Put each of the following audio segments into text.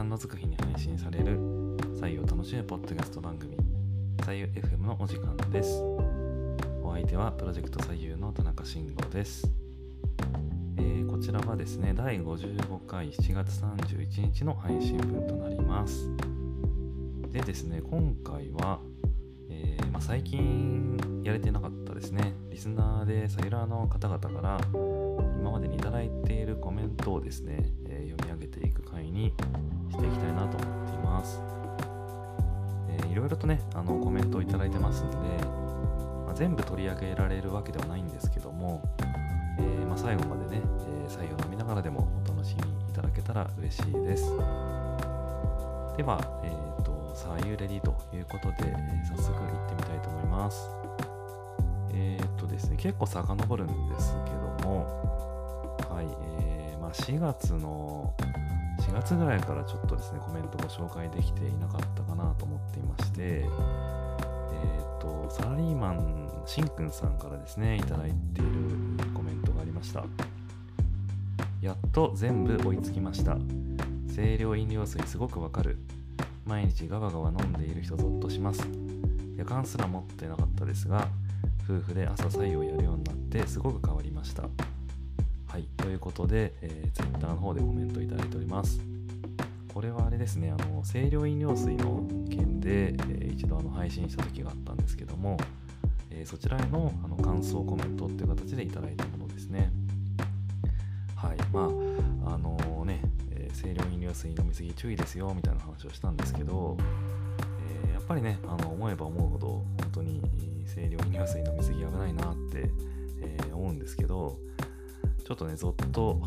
3のつく日に配信される採用楽しむポッドキャスト番組採用 FM のお時間です。お相手はプロジェクト採用の田中慎吾です、えーこちらはですね第55回7月31日の配信分となります。でですね今回は、えーまあ、最近やれてなかったですね。リスナーでサイラーの方々から今までにいただいているコメントをですね、えー読み上げていく回にろとね、あのコメントをいいてますんで、まあ全部取り上げられるわけではないんですけども、えーま最後までね、えー採用飲みながらでもお楽しみいただけたら嬉しいです。では、えっ、と、さあ、ゆうレディということで、えー早速行ってみたいと思います。えっ、とですね、結構遡るんですけども、はい、えーまあ、4月の、4月ぐらいからちょっとですね、コメントご紹介できていなかったかなと思っていまして、えっ、と、サラリーマンしんくんさんからですね、いただいているコメントがありました。やっと全部追いつきました。清涼飲料水すごくわかる。毎日ガバガバ飲んでいる人ゾッとします。夜間すら持ってなかったですが、夫婦で朝採用やるようになってすごく変わりました。はい、ということで、えー、Twitter の方でコメントいただいております。これはあれですね、あの清涼飲料水の件で、えー一度あの配信した時があったんですけども、えーそちらへのあの感想コメントっていう形でいただいたものですね。はい、まあ、あのね、え清涼飲料水飲みすぎ注意ですよみたいな話をしたんですけど、えやっぱりね、あの思えば思うほど、本当に清涼飲料水飲みすぎ危ないなって、え思うんですけど、ちょっとね、ぞっと、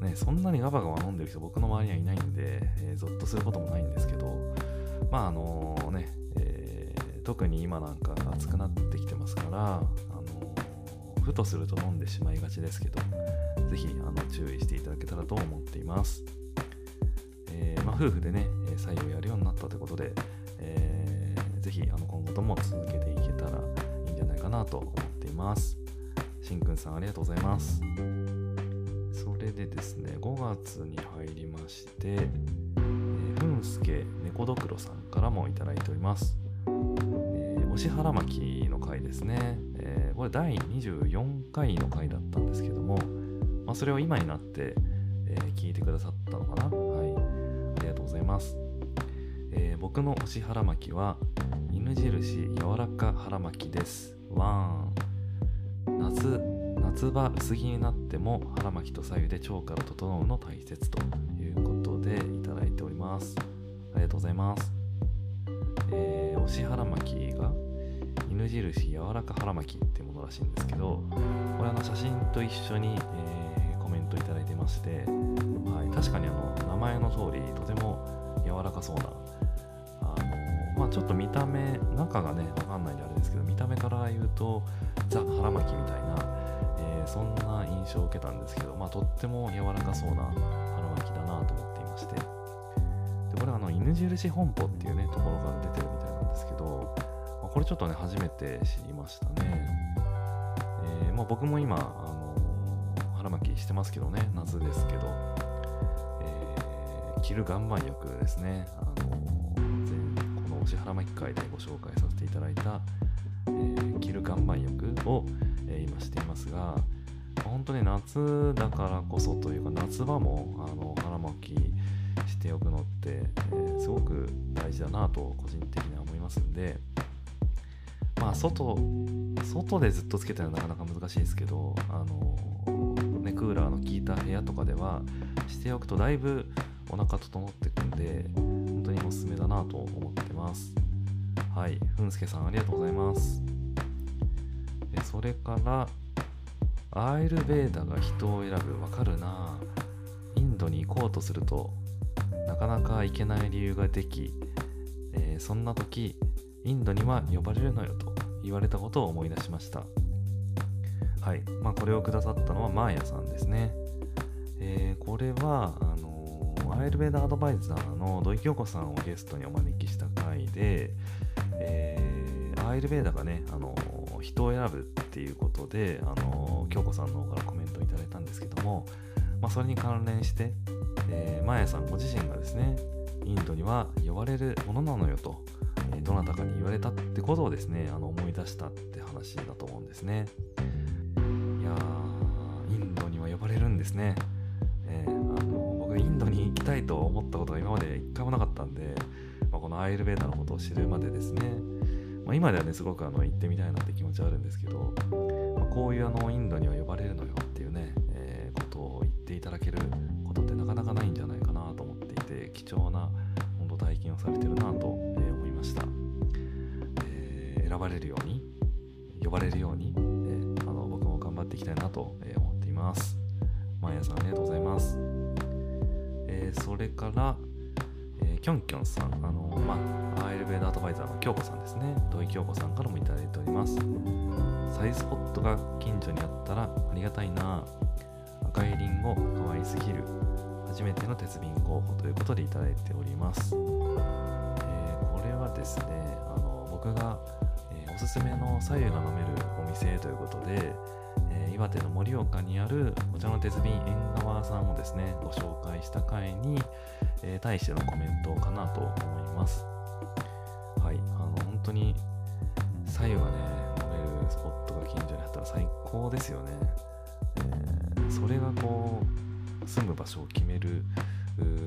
ね、そんなにガバガバ飲んでる人、僕の周りにはいないんで、えーゾッとすることもないんですけど、まあ、あのね、えー特に今なんか暑くなってきてますから、あのふとすると飲んでしまいがちですけど、ぜひあの注意していただけたらと思っています。えーまあ、夫婦でね、え採用やるようになったということで、えーぜひあの今後とも続けていけたらいいんじゃないかなと思っています。しんくんさんありがとうございます。それでですね、5月に入りまして、えー、ふんすけ猫どくろさんからもいただいております。えー、おしはらまきの回ですね。えーこれ第24回の回だったんですけども、まあ、それを今になって、えー聞いてくださったのかなはい。ありがとうございます。えー僕のおし腹巻は、犬印柔らか腹巻きです。ワーン。夏、夏場薄着になっても腹巻きと左右で腸から整うの大切ということでいただいております。ありがとうございます。えー、おし腹巻きが犬印柔らか腹巻きっていうものらしいんですけど、これあの写真と一緒に、えーコメントいただいてまして、はい、確かにあの名前の通りとても柔らかそうなあのまあちょっと見た目中がねわかんないんでですけど見た目から言うとザ腹巻きみたいな、えーそんな印象を受けたんですけどまあとっても柔らかそうな腹巻きだなと思っていまして。でこれはあの犬印本舗っていうねところから出てるみたいなんですけど、まあこれちょっとね初めて知りましたね、えーまあ、僕も今あの腹巻きしてますけどね夏ですけど、えー着る岩盤浴ですね。あの支払巻き会でご紹介させていただいた、えー着る岩盤浴を、えー今していますが本当に夏だからこそというか夏場もあの腹巻きしておくのって、えーすごく大事だなと個人的には思いますんでまあ外外でずっとつけたらなかなか難しいですけどあのねクーラーの効いた部屋とかではしておくとだいぶお腹整ってくんでおすすめだなと思ってます。はい。ふんすけさんありがとうございます。でそれからアイルベーダが人を選ぶ。わかるな。インドに行こうとするとなかなか行けない理由ができ、えーそんな時インドには呼ばれるのよと言われたことを思い出しました。はい、まあ、これをくださったのはマーヤさんですね、えーこれはあのーアイルベーダアドバイザーの土井京子さんをゲストにお招きした回で、えーアイルベーダがね、あの人を選ぶっていうことで、あの京子さんの方からコメントをいただいたんですけども、まあ、それに関連して、えー、マヤさんご自身がですねインドには呼ばれるものなのよと、えー、どなたかに言われたってことをですねあの思い出したって話だと思うんですね。いやインドには呼ばれるんですね、インドに行きたいと思ったことが今まで一回もなかったんで、まあ、このアイルベーダのことを知るまでですね、まあ、今ではねすごくあの行ってみたいなって気持ちはあるんですけど、まあ、こういうあのインドには呼ばれるのよっていうね、えー、ことを言っていただけることってなかなかないんじゃないかなと思っていて貴重な本当体験をされてるなと、思いました、えー、選ばれるように呼ばれるように、えー、あの僕も頑張っていきたいなと思っています。マヤさんありがとうございます、えー、それからえー、キョンキョンさん、あのまあ、アイルベーダアドバイザーの京子さんですね、土井京子さんからもいただいております。サイスポットが近所にあったらありがたいな。赤いリンゴ、可愛すぎる。初めての鉄瓶候補ということでいただいております。えー、これはですね、あの僕が、えー、おすすめの左右が飲めるお店ということで、えー、岩手の盛岡にあるお茶の鉄瓶縁側さんをですね、ご紹介した回に、えー、対してのコメントかなと思います。はい、あの本当に左右がね、飲めるスポットが近所にあったら最高ですよね。えー、それがこう、住む場所を決める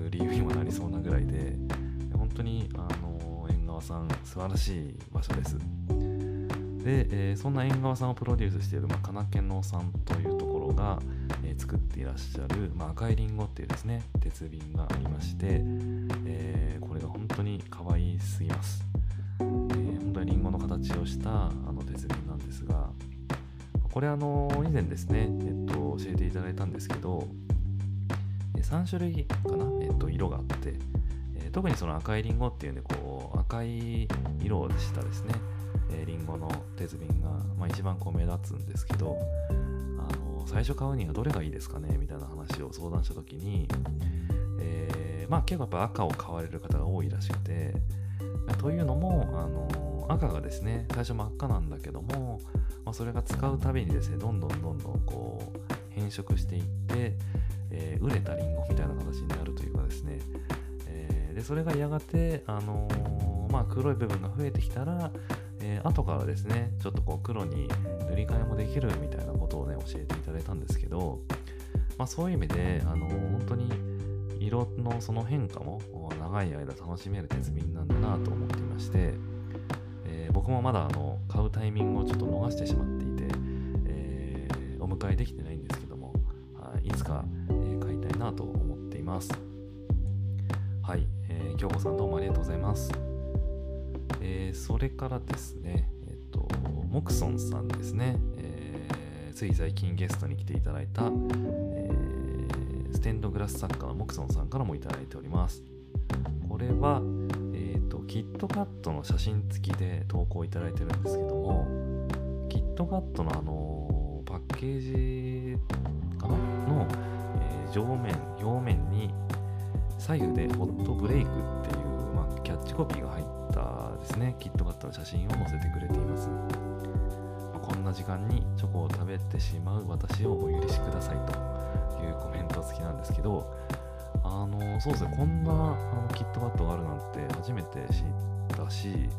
理由にもなりそうなぐらいで、本当にあの縁側さん、素晴らしい場所です。で、えー、そんな縁側さんをプロデュースしている、まあ、金家のさんというところが、作っていらっしゃる、まあ、赤いりんごっていうですね鉄瓶がありまして、えー、これが本当に可愛すぎます、えー、本当にりんごの形をしたあの鉄瓶なんですがこれあの以前ですね、えっと、教えていただいたんですけど3種類かな、えっと、色があって、え特にその赤いりんごっていうんでこう赤い色をしたですね。えー、リンゴの鉄瓶が、まあ、一番こう目立つんですけど最初買うにはどれがいいですかねみたいな話を相談した時に、えー、まあ結構やっぱ赤を買われる方が多いらしくてというのもあの赤がですね最初真っ赤なんだけども、まあ、それが使うたびにですねどんどんどんどんこう変色していって、えー、熟れたリンゴみたいな形になるというかですね、えー、でそれがやがて、あのー、まあ、黒い部分が増えてきたらえー、後からですね、ちょっとこう黒に塗り替えもできるみたいなこ、教えていただいたんですけど、まあ、そういう意味で、あの、本当に色のその変化も長い間楽しめる鉄瓶なんだなと思っていまして、えー、僕もまだあの買うタイミングをちょっと逃してしまっていて、えー、お迎えできてないんですけども、い、つか、え、買いたいなと思っています。はい、えー、京子さんどうもありがとうございます。えー、それからですね、えっ、と、モクソンさんですね、つい最近ゲストに来ていただいた、えステンドグラス作家のモクソンさんからもいただいております。これは、えっ、と、キットカットの写真付きで投稿いただいてるんですけども、キットカットのあのパッケージかな？の、え上面、表面に左右でホットブレイクっていう、まあ、キャッチコピーが入ったですね。キットカットの写真を載せてくれています、こんな時間にチョコを食べてしまう私をお許しくださいというコメント付きなんですけどあのそうですねこんなあのキットカットがあるなんて初めて知ったし、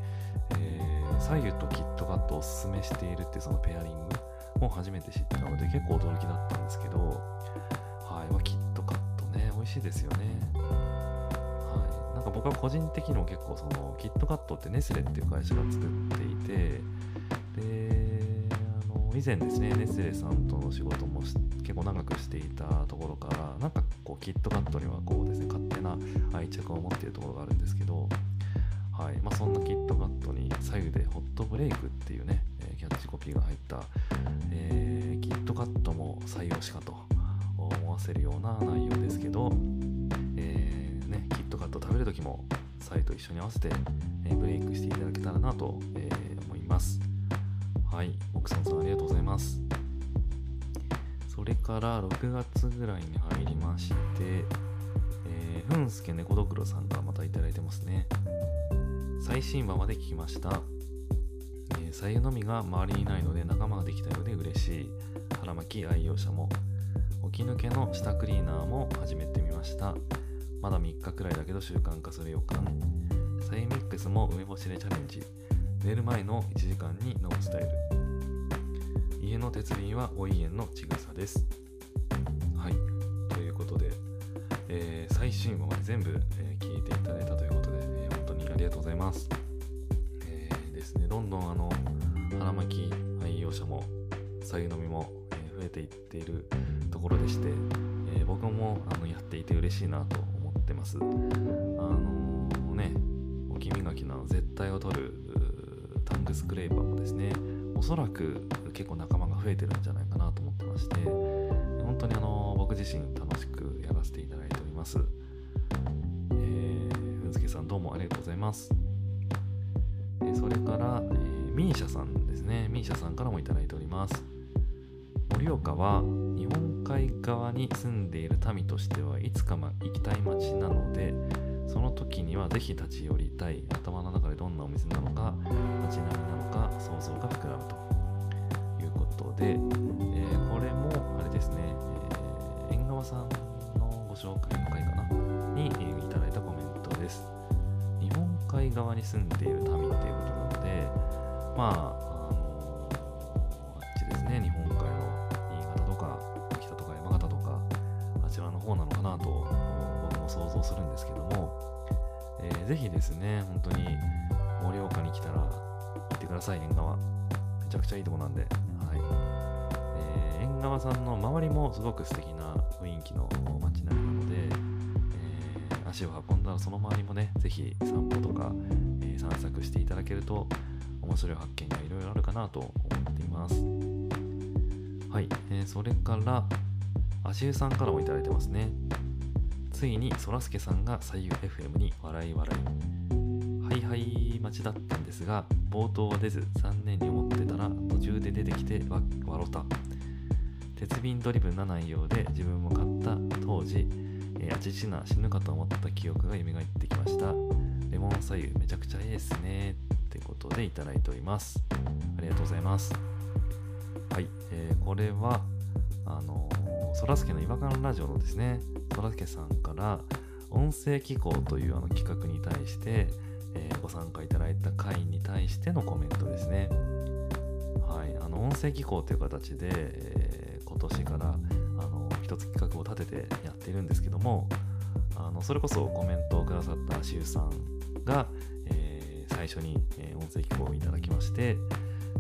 えー、左右とキットカットをおすすめしているってそのペアリングも初めて知ったので結構驚きだったんですけどはい、まあ、キットカットね美味しいですよね。はいなんか僕は個人的にも結構そのキットカットってネスレっていう会社が作っていてで以前ですねネスレさんとの仕事も結構長くしていたところからなんかこうキットカットにはこうですね勝手な愛着を持っているところがあるんですけどはいまあ、そんなキットカットに左右でホットブレイクっていうね、キャッチコピーが入った、えー、キットカットも採用しかと思わせるような内容ですけど、えね。キットカット食べるときもサイと一緒に合わせて、えブレイクしていただけたらなと、え思います。はい、奥さんさんありがとうございます。それから6月ぐらいに入りまして、えー、ふんすけ猫どくろさんがまたいただいてますね。最新話まで聞きました。えー、左右のみが周りにいないので仲間ができたようで嬉しい。腹巻き愛用者も。起き抜けの舌クリーナーも始めてみましたまだ3日くらいだけど習慣化する予感サイミックスも梅干しでチャレンジ寝る前の1時間にノースタイル家の鉄瓶はお家のちぐさです。はい。ということで、えー、最新話まで全部、えー、聞いていただいたということで、えー、本当にありがとうございます。えー、ですね。どんどんあの腹巻き愛用者もさゆ飲みも、え増えていっているところでして、え僕もあのやっていて嬉しいなと思ってます。あのねお気磨きの絶対を取るタングスクレーパーもですねおそらく結構仲間が増えてるんじゃないかなと思ってまして本当にあの僕自身楽しくやらせていただいております。えー、ふんづけさんどうもありがとうございます。えそれから、えー、ミーシャさんですね。ミーシャさんからもいただいております。盛岡は日本海側に住んでいる民としてはいつかま行きたい街なのでその時にはぜひ立ち寄りたい頭の中でどんなお店なのか街並みなのか想像が膨らむと。いうことで、えー、これもあれですね、えー、縁側さんのご紹介の回かな？に、えー、いただいたコメントです。日本海側に住んでいる民っていうことなのでまあ方なのかなと僕も想像するんですけども、えー、ぜひですね、本当に盛岡に来たら行ってください、縁側。めちゃくちゃいいとこなんで。はいえー、縁側さんの周りもすごく素敵な雰囲気の街並みなので、えー、足を運んだらその周りもね、ぜひ散歩とか、えー、散策していただけると面白い発見がいろいろあるかなと思っています。はい、えー、それから、足湯さんからもいただいてますね。ついにそらすけさんが左右 FM に笑い笑いはいはい待ちだったんですが冒頭は出ず残念に思ってたら途中で出てきてわ笑た。鉄瓶ドリブンな内容で自分も買った当時、えー、あちちな死ぬかと思った記憶が蘇ってきました。レモン左右めちゃくちゃいいですねってことでいただいております。ありがとうございます。はい、えー、これはあのそらすけの違和感ラジオのですねそらすけさんから音声機構というあの企画に対して、えー、ご参加いただいた会に対してのコメントですね。はい、あの音声機構という形で、えー、今年からあの一つ企画を立ててやっているんですけどもあのそれこそコメントをくださったしゅうさんが、えー、最初に、え、音声機構をいただきまして、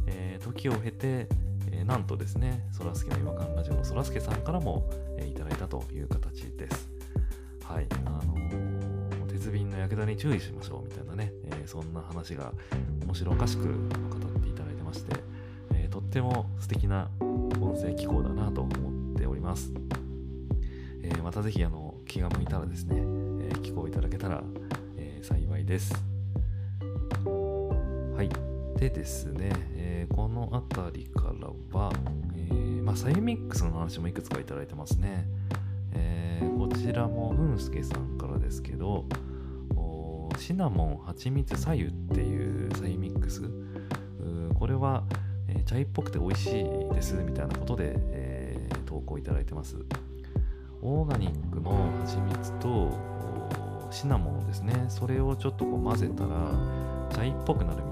え、時を経て、えー、なんとですね、そらすけの違和感ラジオのそらすけさんからも、えー、いただいたという形です。はい、あのー、鉄瓶の焼けどに注意しましょうみたいなね、え、そんな話が面白おかしく語っていただいてまして、え、とっても素敵な音声機構だなと思っております。え、またぜひあの気が向いたらですね、えー、寄稿いただけたら、え、幸いです。はい。でですね、この辺りからは、えー、まあ、サイミックスの話もいくつかいただいてますね。えー、こちらもふんすけさんからですけど、シナモン、蜂蜜、左右っていうサイミックス。これは、えー、チャイっぽくて美味しいですみたいなことで、えー、投稿いただいてます。オーガニックの蜂蜜とシナモンですね。それをちょっとこう混ぜたら、チャイっぽくなるみたいな、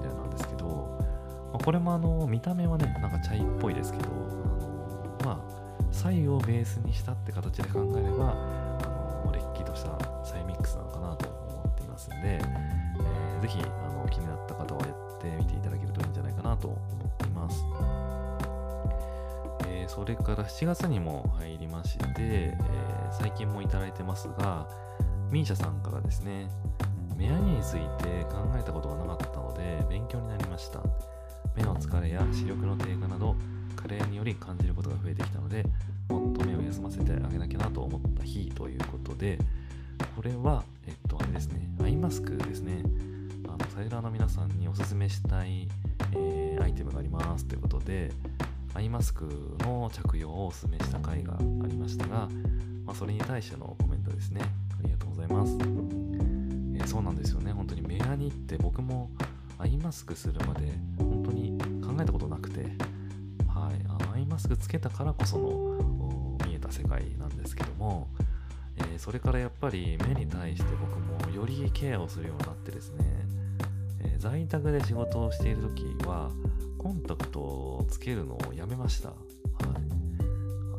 これもあの見た目はねなんかチャイっぽいですけどあのまあ左右をベースにしたって形で考えればあのれっきとしたサイミックスなのかなと思っていますんで、えー、ぜひあの気になった方はやってみていただけるといいんじゃないかなと思っています。えー、それから7月にも入りまして、えー、最近もいただいてますが、ミーシャさんからですね、目やについて考えたことがなかったので勉強になりました目の疲れや視力の低下など加齢により感じることが増えてきたのでもっと目を休ませてあげなきゃなと思った日ということでこれはえっとあれですねアイマスクですね。あのサイラーの皆さんにおすすめしたい、えー、アイテムがありますということでアイマスクの着用をお勧めした回がありましたが、まあ、それに対してのコメントですね。ありがとうございます。えそうなんですよね。本当に目やにって僕もアイマスクするまで本当に考えたことなくて、はい、アイマスクつけたからこその見えた世界なんですけども、えー、それからやっぱり目に対して僕もよりケアをするようになってですね、えー、在宅で仕事をしている時はコンタクトをつけるのをやめました。はい、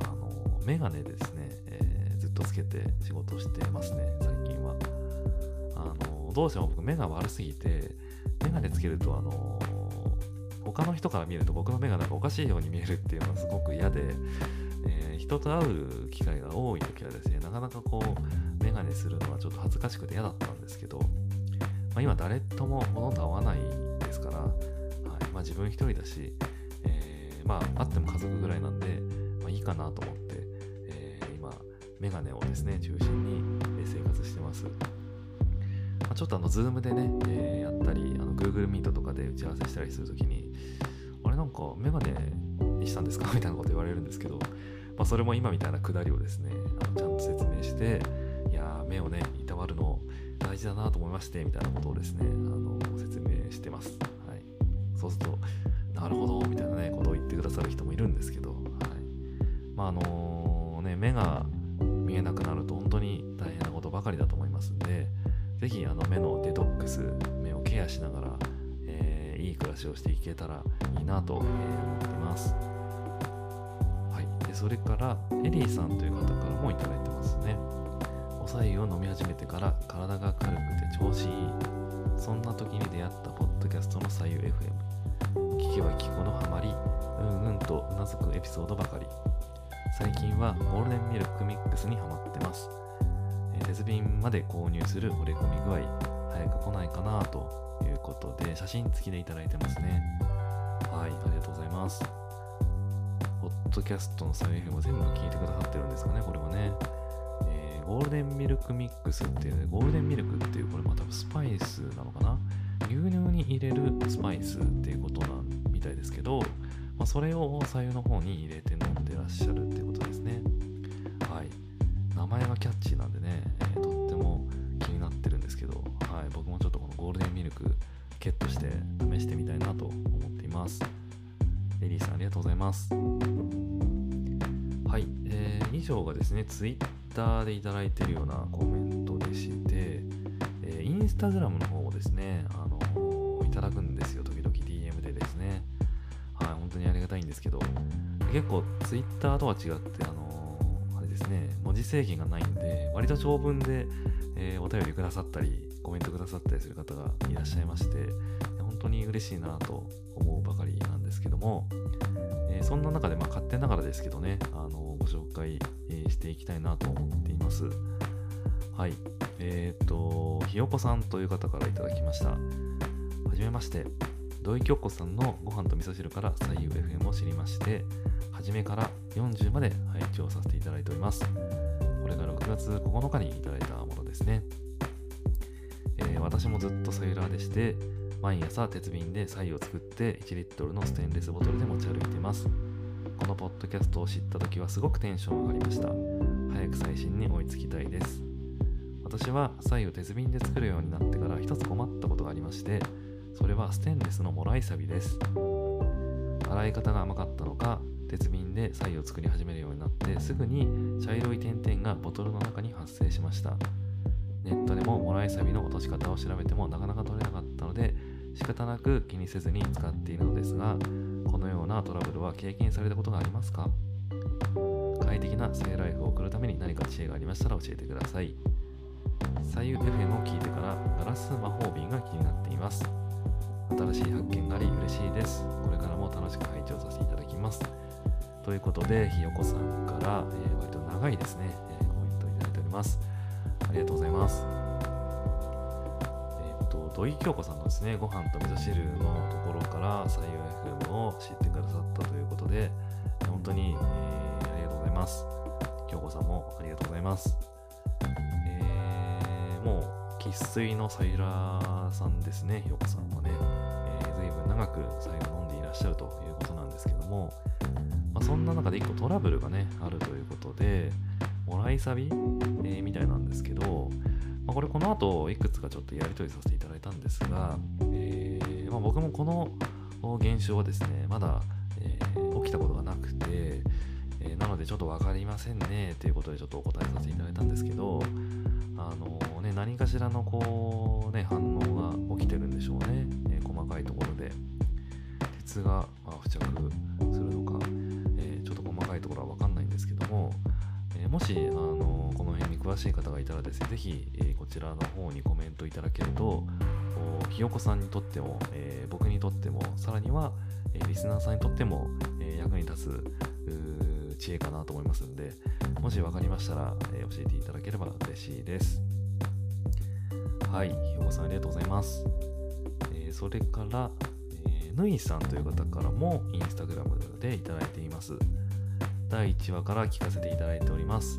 あのメガネですね、えー、ずっとつけて仕事してますね、最近は。あのどうしても僕目が悪すぎて、ガネつけるとあの他の人から見ると僕の目がなんかおかしいように見えるっていうのはすごく嫌で、えー、人と会う機会が多い時はですね、なかなかこう、メガネするのはちょっと恥ずかしくて嫌だったんですけど、まあ、今誰ともほとんど会わないですから、はいまあ、自分一人だし、えー、まあ、会っても家族ぐらいなんで、まあ、いいかなと思って、えー、今、メガネをですね、中心に生活してます。まあ、ちょっとあの、ズームでね、えー、やったり、の Google Meet とかで打ち合わせしたりするときに、あれなんかメガネにしたんですか？みたいなこと言われるんですけど、まあ、それも今みたいなくだりをですね、あのちゃんと説明して、いや目をね、いたわるの大事だなと思いまして、みたいなことをですね、あの説明してます。はい。そうすると、なるほど、みたいなね、ことを言ってくださる人もいるんですけど、はい。まあ、あの、ね、目が見えなくなると本当に大変なことばかりだと思いますんで、ぜひあの目のデトックス、目をケアしながら、えー、いい暮らしをしていけたらいいなと、え、思っています。はい。で、それから、エリーさんという方からもいただいてますね。おさゆを飲み始めてから体が軽くて調子いい。そんな時に出会ったポッドキャストの左右 FM。聞けば聞くほどハマり、うんうんとうなずくエピソードばかり。最近はゴールデンミルクミックスにハマってます。鉄瓶まで購入する折れ込み具合、早く来ないかなということで、写真付きでいただいてますね。はい、ありがとうございます。ポッドキャストの再編を全部聞いてくださってるんですかね、これはね。えー、ゴールデンミルクミックスっていう、ね、ゴールデンミルクっていう、これまたスパイスなのかな？牛乳に入れるスパイスっていうことなんみたいですけど、まあ、それを左右の方に入れて飲んでらっしゃるっていうことで。名前がキャッチーなんでね、えー、とっても気になってるんですけど、はい、僕もちょっとこのゴールデンミルクゲットして試してみたいなと思っています。エリーさんありがとうございます。はい、えー、以上がですね、ツイッターでいただいてるようなコメントでして、えー、インスタグラムの方をですね、あの、いただくんですよ、時々 DM でですね。はい、本当にありがたいんですけど、結構ツイッターとは違って、あのね、文字制限がないんで、割と長文で、えー、お便りくださったり、コメントくださったりする方がいらっしゃいまして、本当に嬉しいなと思うばかりなんですけども、えー、そんな中で、まあ、勝手ながらですけどね、あのご紹介、えー、していきたいなと思っています。はい。えっ、と、ひよこさんという方からいただきました。はじめまして。土井京子さんのご飯と味噌汁から左右 FM を知りまして、初めから40まで配置をさせていただいております。これが6月9日にいただいたものですね。えー、私もずっとセーラーでして、毎朝鉄瓶で左右を作って1リットルのステンレスボトルで持ち歩いています。このポッドキャストを知った時はすごくテンション上がりました。早く最新に追いつきたいです。私は左右鉄瓶で作るようになってから一つ困ったことがありまして、それはステンレスのもらいサビです。洗い方が甘かったのか、鉄瓶で左右を作り始めるようになってすぐに茶色い点々がボトルの中に発生しました。ネットでももらいサビの落とし方を調べてもなかなか取れなかったので仕方なく気にせずに使っているのですがこのようなトラブルは経験されたことがありますか？快適なセーライフを送るために何か知恵がありましたら教えてください。左右 FM を聞いてからガラス魔法瓶が気になっています。新しい発見があり嬉しいですこれからも楽しく拝聴させていただきますということで、ひよこさんから、えー、割と長いですね、えー、コメントをいただいております。ありがとうございます。えっ、ー、と、土井京子さんのですね、ご飯と味噌汁のところから、左右 FM を知ってくださったということで、本当に、えー、ありがとうございます。京子さんもありがとうございます。えー、もう、生粋のサイラーさんですね、ひよこさんはね。く左右飲んでいらっしゃるということなんですけども、まあ、そんな中で1個トラブルがね、あるということで、もらいサビ、えー、みたいなんですけど、まあ、これこの後いくつかちょっとやり取りさせていただいたんですが、えー、まあ、僕もこの現象はですね、まだ、えー、起きたことがなくて、え、なのでちょっと分かりませんねということでちょっとお答えさせていただいたんですけど、あのね、何かしらのこう、ね、反応が起きてるんでしょうね、えー、細かいところで。鉄が、付着するのか、えー、ちょっと細かいところは分かんないんですけども、えもし、あのこの辺に詳しい方がいたらですね、ぜひ、えこちらの方にコメントいただけると、ひよこさんにとっても、え僕にとっても、さらには、えリスナーさんにとっても、え役に立つ知恵かなと思いますんで、もし分かりましたら、え教えていただければ嬉しいです。はい、ひよこさんありがとうございます。それから、えー、ぬいさんという方からもインスタグラムでいただいています。第1話から聞かせていただいております。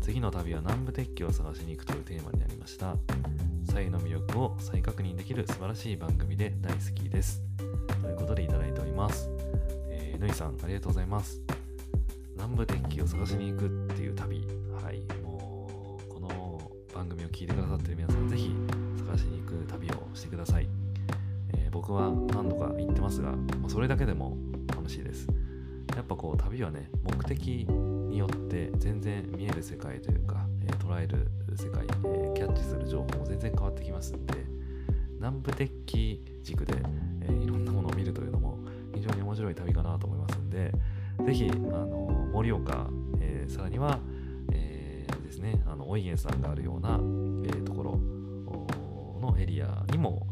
次の旅は南部鉄器を探しに行くというテーマになりました。左右の魅力を再確認できる素晴らしい番組で大好きです。ということでいただいております。えー、ぬいさん、ありがとうございます。南部鉄器を探しに行くっていう旅。はい。もう、この番組を聞いてくださってる皆さん、ぜひ探しに行く旅をしてください。僕は何度か行ってますが、まそれだけでも楽しいです。やっぱこう旅はね、目的によって全然見える世界というか、えー、捉える世界、えー、キャッチする情報も全然変わってきますんで、南部鉄器軸で、えー、いろんなものを見るというのも非常に面白い旅かなと思いますんで、ぜひ、あの盛岡、えー、さらには、え、ですね、あの、おいげんさんがあるような、え、ところのエリアにも、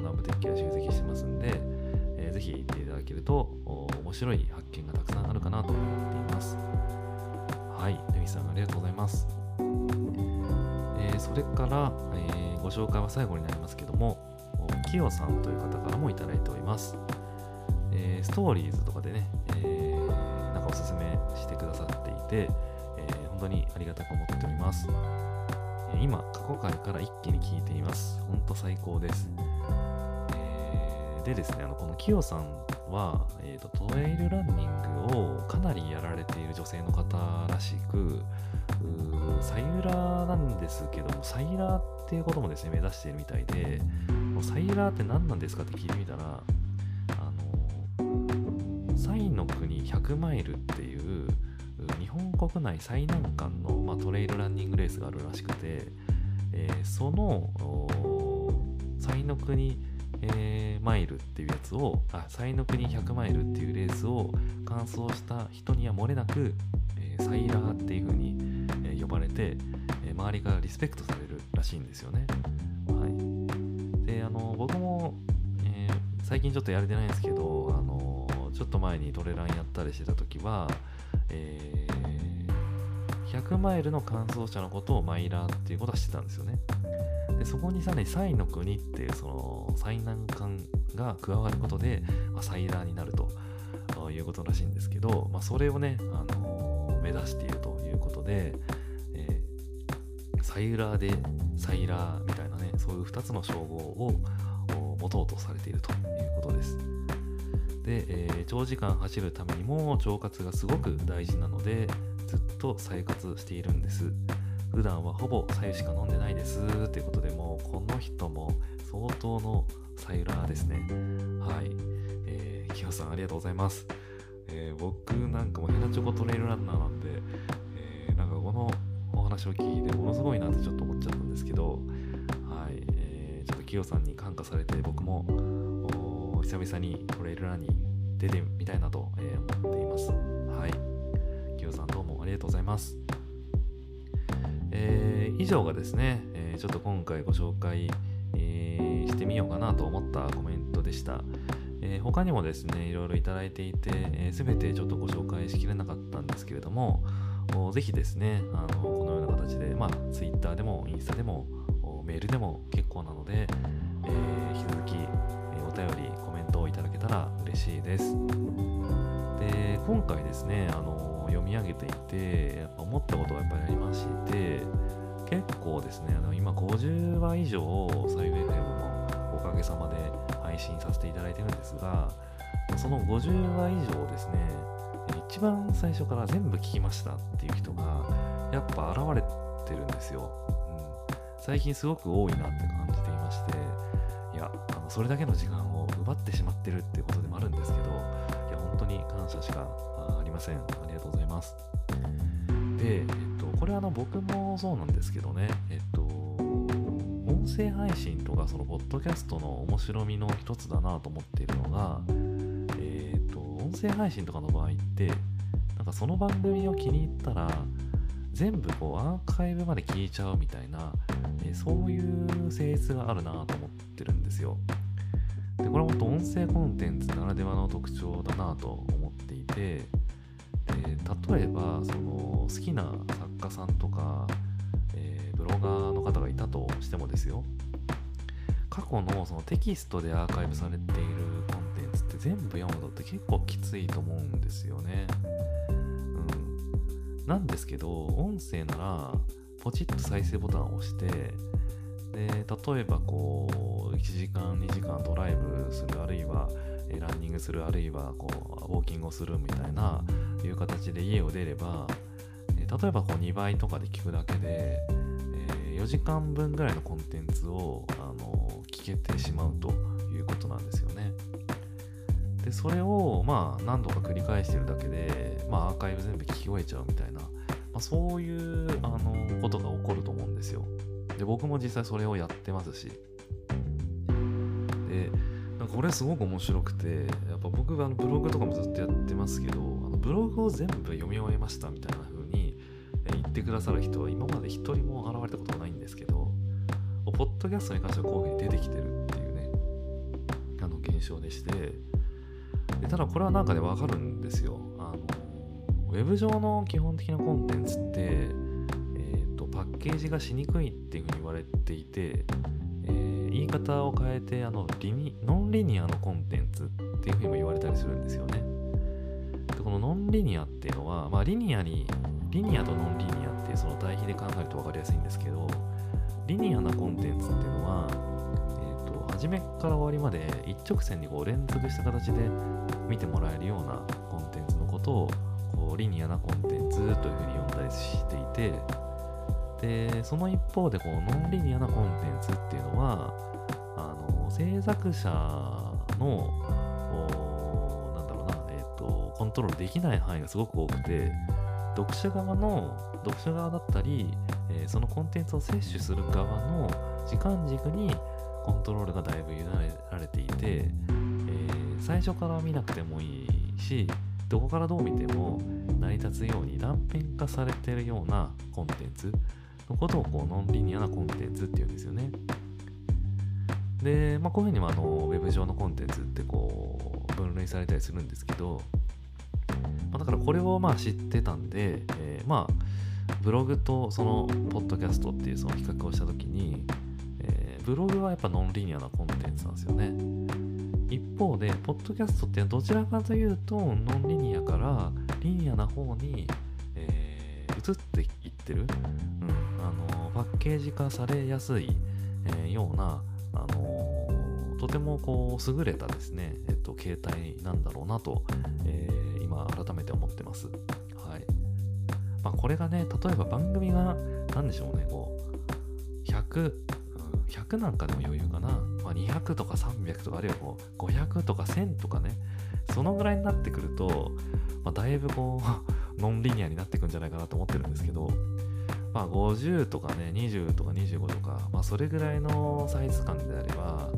南部鉄器が集積してますんで、えー、ぜひ行っていただけると、面白い発見がたくさんあるかなと思っています。はい、レミさんありがとうございます。えー、それから、えー、ご紹介は最後になりますけども、きよさんという方からもいただいております。えー、ストーリーズとかでね、えー、なんかおすすめしてくださっていて、えー、本当にありがたく思っております。今、過去回から一気に聞いています。本当最高です。でですね、あのこのきよさんは、えーと、トレイルランニングをかなりやられている女性の方らしく、サイラーなんですけども、サイラーっていうこともですね、目指しているみたいで、サイラーって何なんですかって聞いてみたらあの、サイの国100マイルっていう日本国内最難関の、まあ、トレイルランニングレースがあるらしくて、えー、そのサイの国、えー、マイルっていうやつをあサイの国100マイルっていうレースを完走した人には漏れなく、えー、サイラーっていう風に、え呼ばれて、え周りからリスペクトされるらしいんですよね。はい、であの僕も、え最近ちょっとやれてないんですけどあのちょっと前にトレランやったりしてた時は、え、100マイルの完走者のことをマイラーっていうことはしてたんですよね。でそこにさらにサイの国っていうその最難関が加わることで、まあ、サイラーになるということらしいんですけど、まあ、それをね、あのー、目指しているということで、え、サイラーでサイラーみたいなね、そういう2つの称号を持とうとされているということです。で、えー、長時間走るためにも腸活がすごく大事なのでずっと再活しているんです普段はほぼ左右しか飲んでないですということでもうこの人も相当のサイラーですねはい、えー、キヨさんありがとうございます、えー、僕なんかもヘナチョコトレイルランナーなんで、えー、なんかこのお話を聞いてものすごいなってちょっと思っちゃったんですけどはい、えー、ちょっとキヨさんに感化されて僕も久々にトレイルランに出てみたいなと、え思っています。はい。キヨさんどうもありがとうございます。えー、以上がですね、え、ちょっと今回ご紹介、え、してみようかなと思ったコメントでした。えー、他にもですね、いろいろいただいていて、えー、全てちょっとご紹介しきれなかったんですけれども、ぜひですね、あのこのような形で、まあ、Twitter でもインスタでもメールでも結構なので、えー、引き続き、えお便り、コメントをいただけたら嬉しいです。で、今回ですね、あの読み上げていて、やっぱ思ったことがやっぱりありまして、結構ですね、あの今50話以上、サイウェイフェムのおかげさまで配信させていただいてるんですが、その50話以上ですね、一番最初から全部聞きましたっていう人が、やっぱ現れてるんですよ。うん、最近すごく多いなって感じていまして、いや、あのそれだけの時間を奪ってしまってるっていうことでもあるんですけど、いや、本当に感謝しかありません。ありがとうございます。で、えっと、これあの僕もそうなんですけどね、えっと、音声配信とかそのポッドキャストの面白みの一つだなと思っているのが、えっと、音声配信とかの場合って、なんかその番組を気に入ったら、全部こうアーカイブまで聞いちゃうみたいな、えそういう性質があるなと思ってるんですよ。でこれは本当音声コンテンツならではの特徴だなと思っていて例えばその好きな作家さんとか、えー、ブロガーの方がいたとしてもですよ過去のそのテキストでアーカイブされているコンテンツって全部読むのって結構きついと思うんですよね。うん、なんですけど音声ならポチッと再生ボタンを押してで例えばこう1時間2時間ドライブするあるいはランニングするあるいはこうウォーキングをするみたいなていう形で家を出ればえ例えばこう2倍とかで聞くだけで、え4時間分ぐらいのコンテンツをあの聞けてしまうということなんですよね。でそれをまあ何度か繰り返してるだけで、まあ、アーカイブ全部聞き終えちゃうみたいな、まあ、そういうあのことが起こると思うんですよ。で僕も実際それをやってますしでなんかこれすごく面白くてやっぱ僕があのブログとかもずっとやってますけどブログを全部読み終えましたみたいな風に言ってくださる人は今まで一人も現れたことがないんですけどポッドキャストに関してはこういう風に出てきてるっていうねあの現象でしてでただこれはなんかねわかるんですよあのウェブ上の基本的なコンテンツってえー、とパッケージがしにくいっていうふうに言われていて、え、言い方を変えてあのリニノンリニアのコンテンツっていうふうにも言われたりするんですよね。このノンリニアっていうのは、まあ、リニアにリニアとノンリニアっていうその対比で考えると分かりやすいんですけどリニアなコンテンツっていうのは、えーと、と初めから終わりまで一直線にこう連続した形で見てもらえるようなコンテンツのことをこうリニアなコンテンツというふうに呼んだりしていてでその一方でこうノンリニアなコンテンツっていうのはあの制作者のコントロールできない範囲がすごく多くて読者側の読者側だったり、えー、そのコンテンツを摂取する側の時間軸にコントロールがだいぶ委ねられていて、えー、最初から見なくてもいいしどこからどう見ても成り立つように断片化されてるようなコンテンツのことをこうノンリニアなコンテンツっていうんですよね。で、まあ、こういうふうにあのウェブ上のコンテンツってこう分類されたりするんですけど、だからこれをまあ知ってたんで、えー、まあブログとそのポッドキャストっていうその比較をした時に、えー、ブログはやっぱノンリニアなコンテンツなんですよね。一方で、ポッドキャストってどちらかというと、ノンリニアからリニアな方に、えー、移っていってる、うん、あのパッケージ化されやすい、えー、ような、あの、とてもこう優れたですね、えっと、携帯なんだろうなと、えー、今改めて思ってます。はい。まあ、これがね、例えば番組が何でしょうね、こう100、100なんかでも余裕かな、まあ、200とか300とかあるいはこう500とか1000とかね。そのぐらいになってくると、まあ、だいぶこう ノンリニアになってくんじゃないかなと思ってるんですけど。まあ、50とかね、20とか25とか、まあ、それぐらいのサイズ感であれば、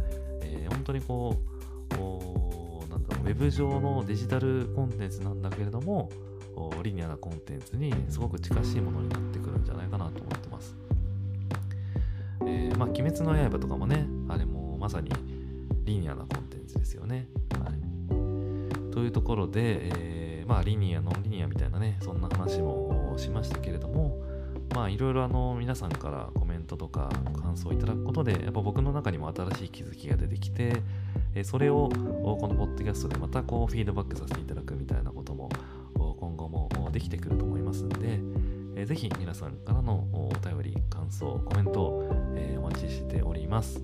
えー、本当にこう、こうなんだろう、ウェブ上のデジタルコンテンツなんだけれども、リニアなコンテンツにすごく近しいものになってくるんじゃないかなと思ってます。えー、まあ、鬼滅の刃とかもね、あれもまさにリニアなコンテンツですよね。はい、というところで、えー、まあ、リニア、ノンリニアみたいなね、そんな話もしましたけれども、まあいろいろあの皆さんからコメントとか感想をいただくことでやっぱ僕の中にも新しい気づきが出てきてそれをこのポッドキャストでまたこうフィードバックさせていただくみたいなことも今後もできてくると思いますんでぜひ皆さんからのお便り感想コメントをお待ちしております。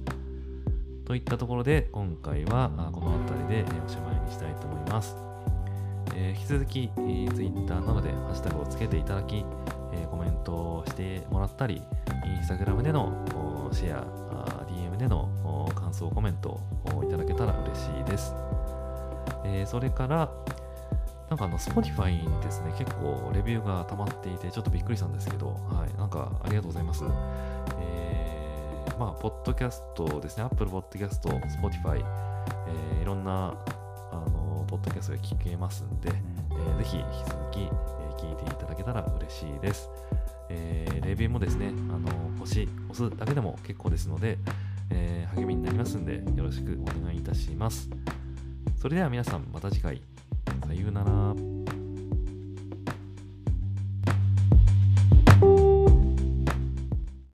といったところで今回はこの辺りでおしまいにしたいと思います。引き続き Twitter などでハッシュタグをつけていただきえ、コメントをしてもらったり、インスタグラムでのシェア、での感想コメントをいただけたら嬉しいです。えー、それから、なんかあの、Spotify にですね、結構レビューが溜まっていて、ちょっとびっくりしたんですけど、はい、なんかありがとうございます。えー、まあ、ポッドキャストですね、Apple Podcast、Spotify、えー、いろんな、あの、ポッドキャストが聞けますんで、えー、ぜひ引き続き、えー、聞いていただけたら嬉しいです。えー、レビューもですね、あの、星押すだけでも結構ですので、えー、励みになりますんで、よろしくお願いいたします。それでは皆さん、また次回。さようなら。